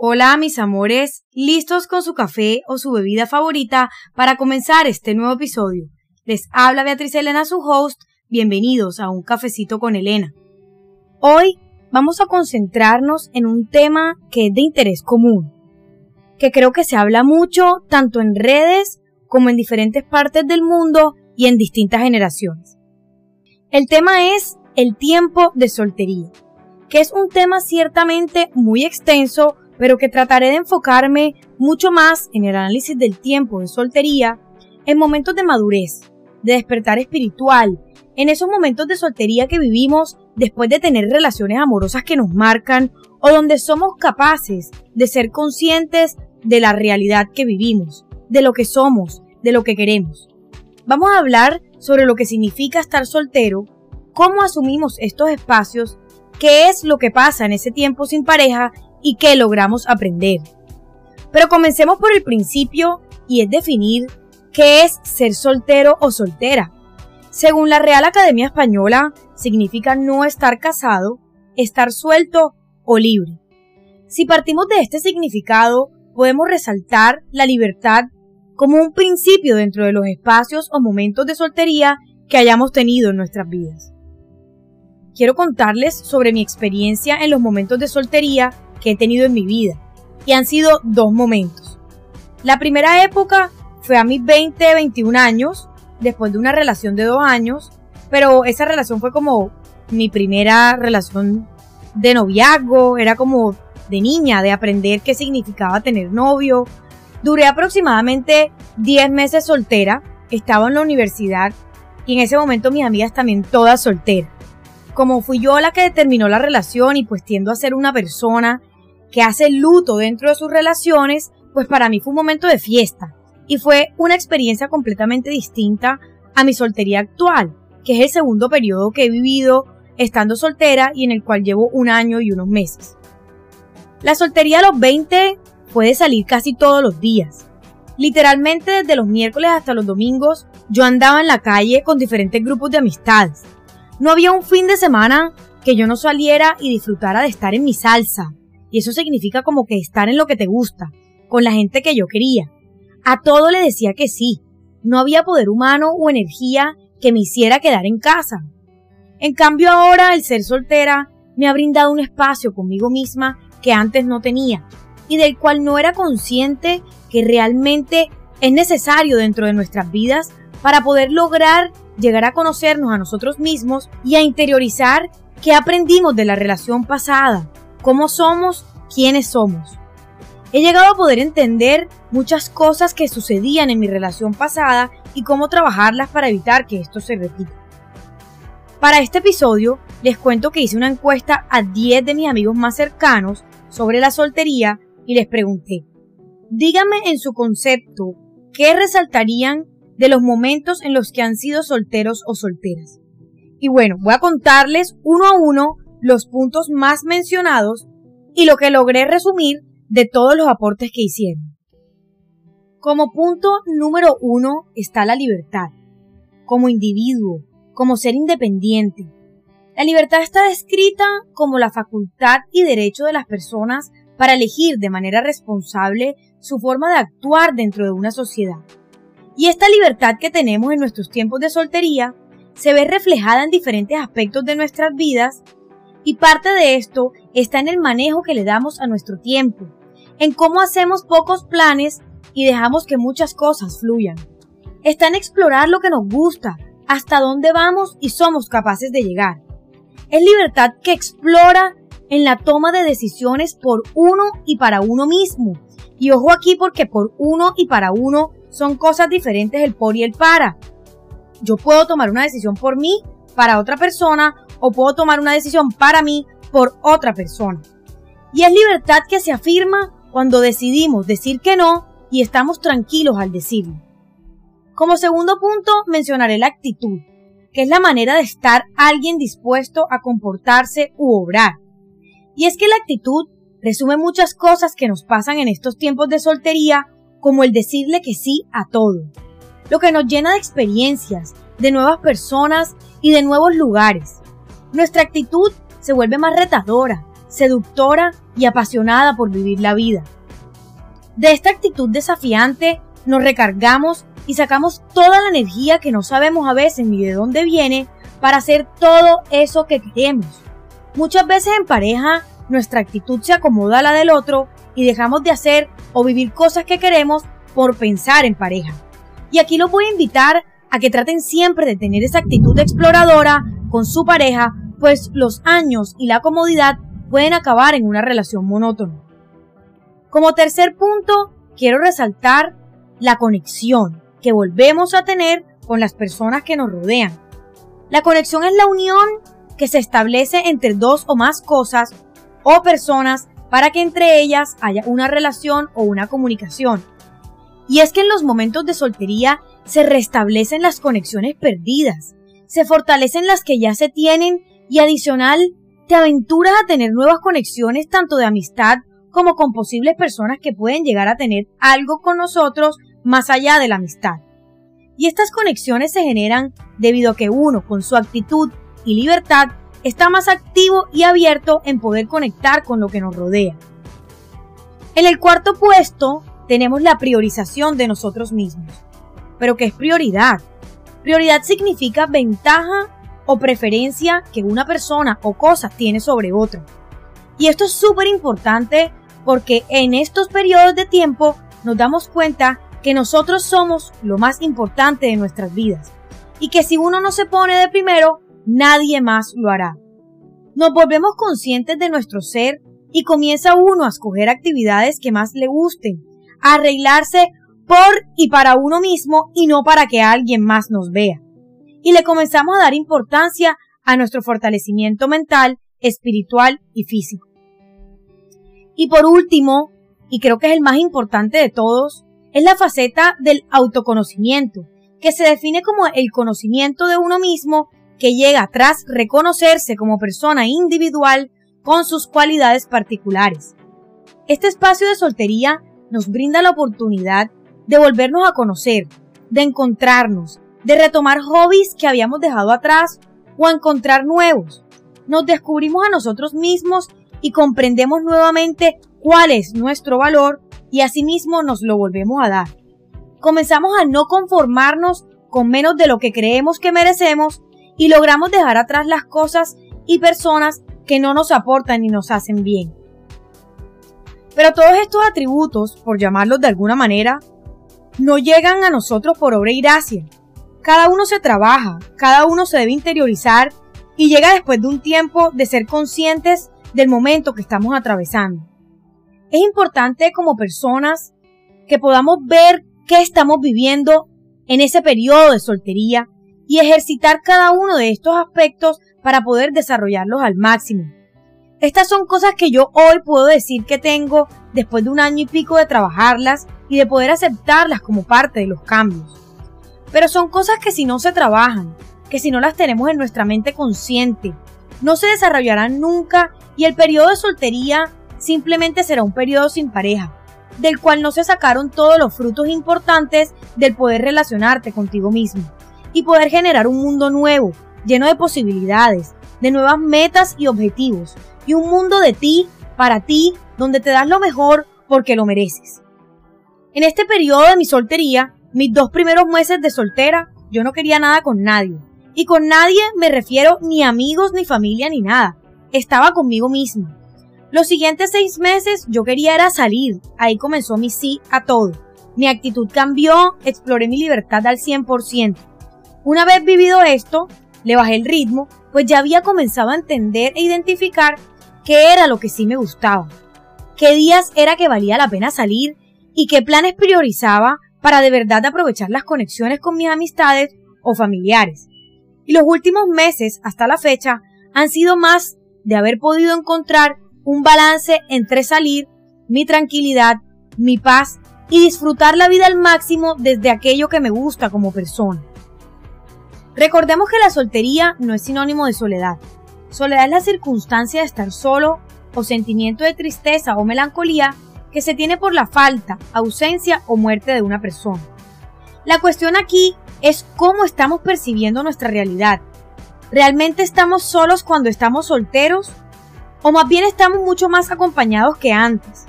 Hola mis amores, listos con su café o su bebida favorita para comenzar este nuevo episodio. Les habla Beatriz Elena, su host. Bienvenidos a un cafecito con Elena. Hoy vamos a concentrarnos en un tema que es de interés común, que creo que se habla mucho tanto en redes como en diferentes partes del mundo y en distintas generaciones. El tema es el tiempo de soltería, que es un tema ciertamente muy extenso pero que trataré de enfocarme mucho más en el análisis del tiempo de soltería, en momentos de madurez, de despertar espiritual, en esos momentos de soltería que vivimos después de tener relaciones amorosas que nos marcan o donde somos capaces de ser conscientes de la realidad que vivimos, de lo que somos, de lo que queremos. Vamos a hablar sobre lo que significa estar soltero, cómo asumimos estos espacios, qué es lo que pasa en ese tiempo sin pareja y qué logramos aprender. Pero comencemos por el principio y es definir qué es ser soltero o soltera. Según la Real Academia Española, significa no estar casado, estar suelto o libre. Si partimos de este significado, podemos resaltar la libertad como un principio dentro de los espacios o momentos de soltería que hayamos tenido en nuestras vidas. Quiero contarles sobre mi experiencia en los momentos de soltería que he tenido en mi vida. Y han sido dos momentos. La primera época fue a mis 20, 21 años, después de una relación de dos años, pero esa relación fue como mi primera relación de noviazgo, era como de niña, de aprender qué significaba tener novio. Duré aproximadamente 10 meses soltera, estaba en la universidad y en ese momento mis amigas también todas solteras. Como fui yo la que determinó la relación y pues tiendo a ser una persona que hace luto dentro de sus relaciones, pues para mí fue un momento de fiesta y fue una experiencia completamente distinta a mi soltería actual, que es el segundo periodo que he vivido estando soltera y en el cual llevo un año y unos meses. La soltería a los 20 puede salir casi todos los días. Literalmente desde los miércoles hasta los domingos yo andaba en la calle con diferentes grupos de amistades. No había un fin de semana que yo no saliera y disfrutara de estar en mi salsa, y eso significa como que estar en lo que te gusta, con la gente que yo quería. A todo le decía que sí. No había poder humano o energía que me hiciera quedar en casa. En cambio ahora el ser soltera me ha brindado un espacio conmigo misma que antes no tenía y del cual no era consciente que realmente es necesario dentro de nuestras vidas para poder lograr llegar a conocernos a nosotros mismos y a interiorizar qué aprendimos de la relación pasada, cómo somos, quiénes somos. He llegado a poder entender muchas cosas que sucedían en mi relación pasada y cómo trabajarlas para evitar que esto se repita. Para este episodio les cuento que hice una encuesta a 10 de mis amigos más cercanos sobre la soltería y les pregunté, díganme en su concepto qué resaltarían de los momentos en los que han sido solteros o solteras. Y bueno, voy a contarles uno a uno los puntos más mencionados y lo que logré resumir de todos los aportes que hicieron. Como punto número uno está la libertad, como individuo, como ser independiente. La libertad está descrita como la facultad y derecho de las personas para elegir de manera responsable su forma de actuar dentro de una sociedad. Y esta libertad que tenemos en nuestros tiempos de soltería se ve reflejada en diferentes aspectos de nuestras vidas y parte de esto está en el manejo que le damos a nuestro tiempo, en cómo hacemos pocos planes y dejamos que muchas cosas fluyan. Está en explorar lo que nos gusta, hasta dónde vamos y somos capaces de llegar. Es libertad que explora en la toma de decisiones por uno y para uno mismo. Y ojo aquí porque por uno y para uno son cosas diferentes el por y el para. Yo puedo tomar una decisión por mí, para otra persona, o puedo tomar una decisión para mí por otra persona. Y es libertad que se afirma cuando decidimos decir que no y estamos tranquilos al decirlo. Como segundo punto mencionaré la actitud, que es la manera de estar alguien dispuesto a comportarse u obrar. Y es que la actitud resume muchas cosas que nos pasan en estos tiempos de soltería, como el decirle que sí a todo, lo que nos llena de experiencias, de nuevas personas y de nuevos lugares. Nuestra actitud se vuelve más retadora, seductora y apasionada por vivir la vida. De esta actitud desafiante nos recargamos y sacamos toda la energía que no sabemos a veces ni de dónde viene para hacer todo eso que queremos. Muchas veces en pareja nuestra actitud se acomoda a la del otro y dejamos de hacer o vivir cosas que queremos por pensar en pareja. Y aquí los voy a invitar a que traten siempre de tener esa actitud exploradora con su pareja, pues los años y la comodidad pueden acabar en una relación monótona. Como tercer punto, quiero resaltar la conexión que volvemos a tener con las personas que nos rodean. La conexión es la unión que se establece entre dos o más cosas o personas para que entre ellas haya una relación o una comunicación. Y es que en los momentos de soltería se restablecen las conexiones perdidas, se fortalecen las que ya se tienen y adicional te aventuras a tener nuevas conexiones tanto de amistad como con posibles personas que pueden llegar a tener algo con nosotros más allá de la amistad. Y estas conexiones se generan debido a que uno, con su actitud y libertad, está más activo y abierto en poder conectar con lo que nos rodea. En el cuarto puesto tenemos la priorización de nosotros mismos. Pero ¿qué es prioridad? Prioridad significa ventaja o preferencia que una persona o cosa tiene sobre otra. Y esto es súper importante porque en estos periodos de tiempo nos damos cuenta que nosotros somos lo más importante de nuestras vidas y que si uno no se pone de primero, nadie más lo hará. Nos volvemos conscientes de nuestro ser y comienza uno a escoger actividades que más le gusten, a arreglarse por y para uno mismo y no para que alguien más nos vea. Y le comenzamos a dar importancia a nuestro fortalecimiento mental, espiritual y físico. Y por último, y creo que es el más importante de todos, es la faceta del autoconocimiento, que se define como el conocimiento de uno mismo que llega tras reconocerse como persona individual con sus cualidades particulares. Este espacio de soltería nos brinda la oportunidad de volvernos a conocer, de encontrarnos, de retomar hobbies que habíamos dejado atrás o encontrar nuevos. Nos descubrimos a nosotros mismos y comprendemos nuevamente cuál es nuestro valor y asimismo nos lo volvemos a dar. Comenzamos a no conformarnos con menos de lo que creemos que merecemos y logramos dejar atrás las cosas y personas que no nos aportan ni nos hacen bien. Pero todos estos atributos, por llamarlos de alguna manera, no llegan a nosotros por obra y gracia. Cada uno se trabaja, cada uno se debe interiorizar y llega después de un tiempo de ser conscientes del momento que estamos atravesando. Es importante como personas que podamos ver qué estamos viviendo en ese periodo de soltería y ejercitar cada uno de estos aspectos para poder desarrollarlos al máximo. Estas son cosas que yo hoy puedo decir que tengo después de un año y pico de trabajarlas y de poder aceptarlas como parte de los cambios. Pero son cosas que si no se trabajan, que si no las tenemos en nuestra mente consciente, no se desarrollarán nunca y el periodo de soltería simplemente será un periodo sin pareja, del cual no se sacaron todos los frutos importantes del poder relacionarte contigo mismo y poder generar un mundo nuevo, lleno de posibilidades, de nuevas metas y objetivos, y un mundo de ti, para ti, donde te das lo mejor porque lo mereces. En este periodo de mi soltería, mis dos primeros meses de soltera, yo no quería nada con nadie. Y con nadie me refiero ni amigos, ni familia, ni nada. Estaba conmigo misma. Los siguientes seis meses yo quería era salir. Ahí comenzó mi sí a todo. Mi actitud cambió, exploré mi libertad al 100%. Una vez vivido esto, le bajé el ritmo, pues ya había comenzado a entender e identificar qué era lo que sí me gustaba, qué días era que valía la pena salir y qué planes priorizaba para de verdad aprovechar las conexiones con mis amistades o familiares. Y los últimos meses, hasta la fecha, han sido más de haber podido encontrar un balance entre salir, mi tranquilidad, mi paz y disfrutar la vida al máximo desde aquello que me gusta como persona. Recordemos que la soltería no es sinónimo de soledad. Soledad es la circunstancia de estar solo o sentimiento de tristeza o melancolía que se tiene por la falta, ausencia o muerte de una persona. La cuestión aquí es cómo estamos percibiendo nuestra realidad. ¿Realmente estamos solos cuando estamos solteros? O más bien estamos mucho más acompañados que antes.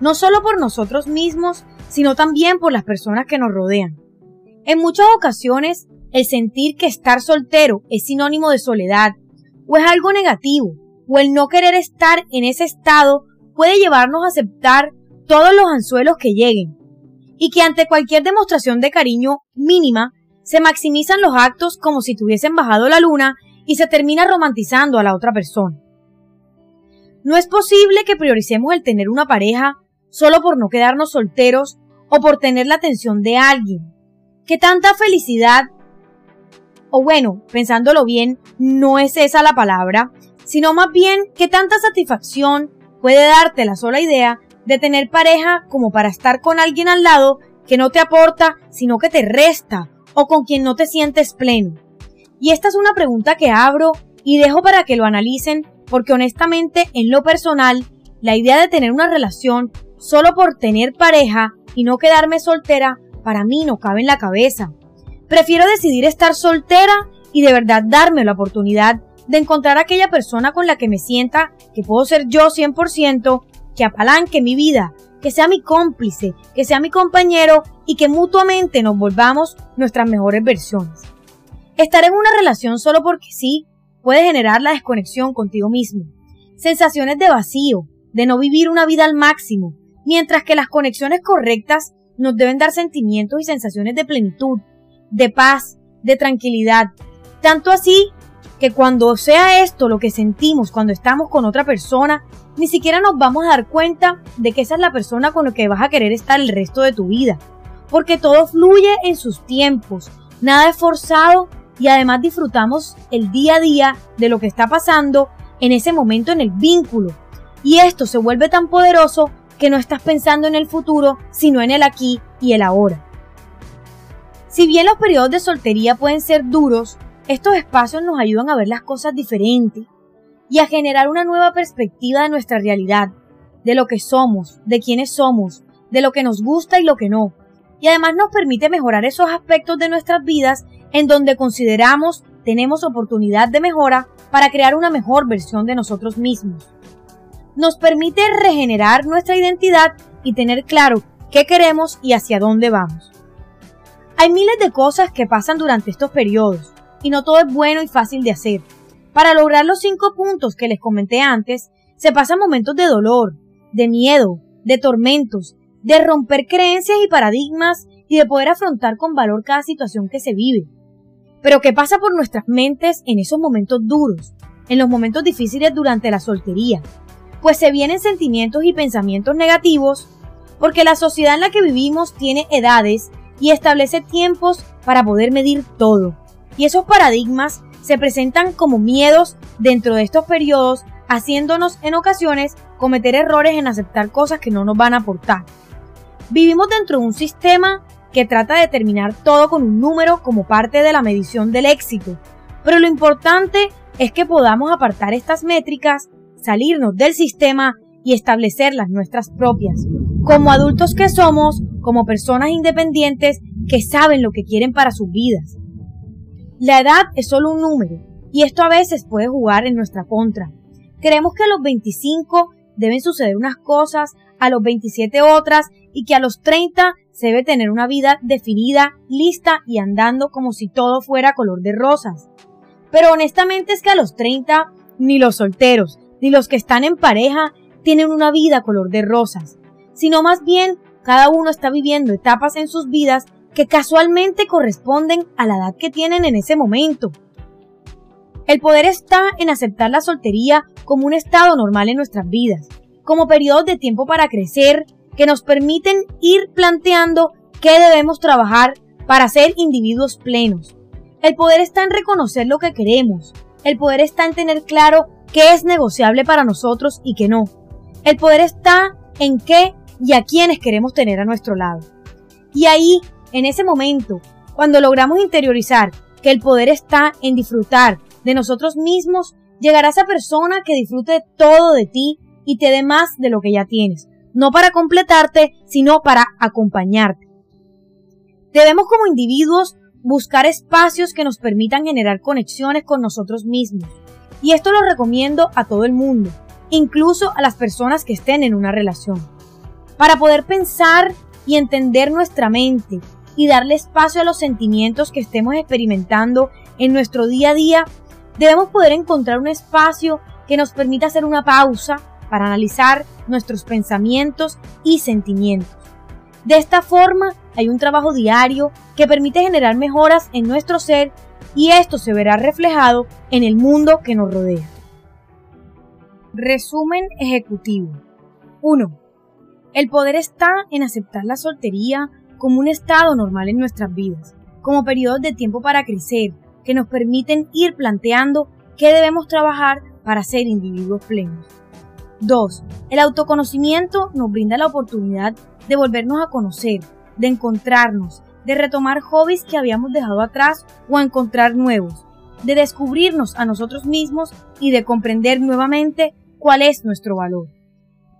No solo por nosotros mismos, sino también por las personas que nos rodean. En muchas ocasiones, el sentir que estar soltero es sinónimo de soledad, o es algo negativo, o el no querer estar en ese estado puede llevarnos a aceptar todos los anzuelos que lleguen, y que ante cualquier demostración de cariño mínima se maximizan los actos como si tuviesen bajado la luna y se termina romantizando a la otra persona. No es posible que prioricemos el tener una pareja solo por no quedarnos solteros o por tener la atención de alguien. Que tanta felicidad, o bueno, pensándolo bien, no es esa la palabra, sino más bien que tanta satisfacción puede darte la sola idea de tener pareja como para estar con alguien al lado que no te aporta, sino que te resta o con quien no te sientes pleno? Y esta es una pregunta que abro y dejo para que lo analicen porque honestamente en lo personal, la idea de tener una relación solo por tener pareja y no quedarme soltera para mí no cabe en la cabeza. Prefiero decidir estar soltera y de verdad darme la oportunidad de encontrar a aquella persona con la que me sienta que puedo ser yo 100%, que apalanque mi vida, que sea mi cómplice, que sea mi compañero y que mutuamente nos volvamos nuestras mejores versiones. Estar en una relación solo porque sí puede generar la desconexión contigo mismo, sensaciones de vacío, de no vivir una vida al máximo, mientras que las conexiones correctas nos deben dar sentimientos y sensaciones de plenitud, de paz, de tranquilidad, tanto así que cuando sea esto lo que sentimos cuando estamos con otra persona, ni siquiera nos vamos a dar cuenta de que esa es la persona con la que vas a querer estar el resto de tu vida. Porque todo fluye en sus tiempos, nada es forzado y además disfrutamos el día a día de lo que está pasando en ese momento en el vínculo. Y esto se vuelve tan poderoso que no estás pensando en el futuro, sino en el aquí y el ahora. Si bien los periodos de soltería pueden ser duros, estos espacios nos ayudan a ver las cosas diferentes y a generar una nueva perspectiva de nuestra realidad, de lo que somos, de quiénes somos, de lo que nos gusta y lo que no. Y además nos permite mejorar esos aspectos de nuestras vidas en donde consideramos tenemos oportunidad de mejora para crear una mejor versión de nosotros mismos. Nos permite regenerar nuestra identidad y tener claro qué queremos y hacia dónde vamos. Hay miles de cosas que pasan durante estos periodos, y no todo es bueno y fácil de hacer. Para lograr los cinco puntos que les comenté antes, se pasan momentos de dolor, de miedo, de tormentos, de romper creencias y paradigmas y de poder afrontar con valor cada situación que se vive. Pero ¿qué pasa por nuestras mentes en esos momentos duros, en los momentos difíciles durante la soltería? Pues se vienen sentimientos y pensamientos negativos porque la sociedad en la que vivimos tiene edades y establece tiempos para poder medir todo. Y esos paradigmas se presentan como miedos dentro de estos periodos, haciéndonos en ocasiones cometer errores en aceptar cosas que no nos van a aportar. Vivimos dentro de un sistema que trata de determinar todo con un número como parte de la medición del éxito, pero lo importante es que podamos apartar estas métricas, salirnos del sistema y establecer las nuestras propias, como adultos que somos, como personas independientes que saben lo que quieren para sus vidas. La edad es solo un número y esto a veces puede jugar en nuestra contra. Creemos que a los 25 deben suceder unas cosas, a los 27 otras y que a los 30 se debe tener una vida definida, lista y andando como si todo fuera color de rosas. Pero honestamente es que a los 30 ni los solteros ni los que están en pareja tienen una vida color de rosas, sino más bien cada uno está viviendo etapas en sus vidas que casualmente corresponden a la edad que tienen en ese momento. El poder está en aceptar la soltería como un estado normal en nuestras vidas, como periodos de tiempo para crecer que nos permiten ir planteando qué debemos trabajar para ser individuos plenos. El poder está en reconocer lo que queremos. El poder está en tener claro qué es negociable para nosotros y qué no. El poder está en qué y a quiénes queremos tener a nuestro lado. Y ahí en ese momento, cuando logramos interiorizar que el poder está en disfrutar de nosotros mismos, llegará esa persona que disfrute todo de ti y te dé más de lo que ya tienes, no para completarte, sino para acompañarte. Debemos como individuos buscar espacios que nos permitan generar conexiones con nosotros mismos. Y esto lo recomiendo a todo el mundo. incluso a las personas que estén en una relación. Para poder pensar y entender nuestra mente y darle espacio a los sentimientos que estemos experimentando en nuestro día a día, debemos poder encontrar un espacio que nos permita hacer una pausa para analizar nuestros pensamientos y sentimientos. De esta forma, hay un trabajo diario que permite generar mejoras en nuestro ser y esto se verá reflejado en el mundo que nos rodea. Resumen ejecutivo. 1. El poder está en aceptar la soltería como un estado normal en nuestras vidas, como periodos de tiempo para crecer, que nos permiten ir planteando qué debemos trabajar para ser individuos plenos. 2. El autoconocimiento nos brinda la oportunidad de volvernos a conocer, de encontrarnos, de retomar hobbies que habíamos dejado atrás o encontrar nuevos, de descubrirnos a nosotros mismos y de comprender nuevamente cuál es nuestro valor.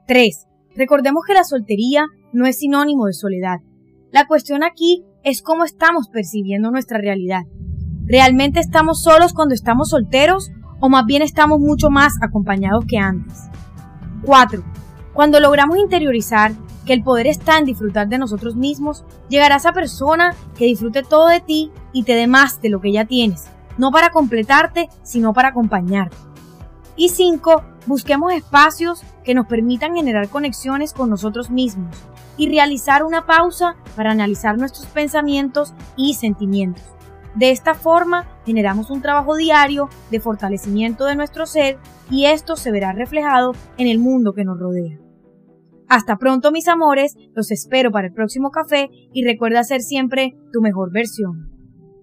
3. Recordemos que la soltería no es sinónimo de soledad. La cuestión aquí es cómo estamos percibiendo nuestra realidad. ¿Realmente estamos solos cuando estamos solteros o más bien estamos mucho más acompañados que antes? 4. Cuando logramos interiorizar que el poder está en disfrutar de nosotros mismos, llegará esa persona que disfrute todo de ti y te dé más de lo que ya tienes, no para completarte, sino para acompañarte. Y 5. Busquemos espacios que nos permitan generar conexiones con nosotros mismos y realizar una pausa para analizar nuestros pensamientos y sentimientos. De esta forma generamos un trabajo diario de fortalecimiento de nuestro ser y esto se verá reflejado en el mundo que nos rodea. Hasta pronto mis amores, los espero para el próximo café y recuerda ser siempre tu mejor versión.